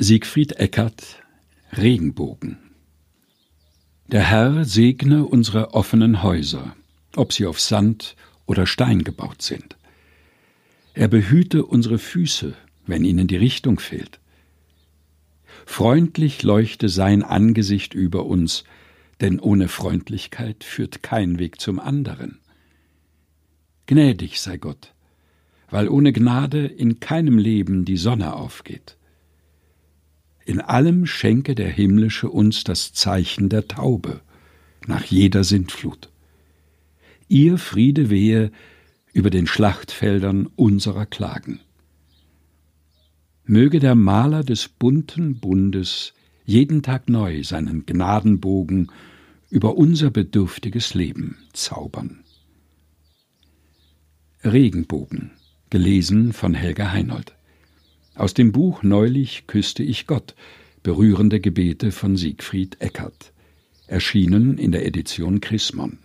Siegfried Eckert Regenbogen Der Herr segne unsere offenen Häuser, ob sie auf Sand oder Stein gebaut sind. Er behüte unsere Füße, wenn ihnen die Richtung fehlt. Freundlich leuchte sein Angesicht über uns, denn ohne Freundlichkeit führt kein Weg zum anderen. Gnädig sei Gott, weil ohne Gnade in keinem Leben die Sonne aufgeht. In allem schenke der Himmlische uns das Zeichen der Taube nach jeder Sintflut. Ihr Friede wehe über den Schlachtfeldern unserer Klagen. Möge der Maler des bunten Bundes jeden Tag neu seinen Gnadenbogen über unser bedürftiges Leben zaubern. Regenbogen, gelesen von Helga Heinold. Aus dem Buch Neulich küsste ich Gott, berührende Gebete von Siegfried Eckert, erschienen in der Edition Chrismon.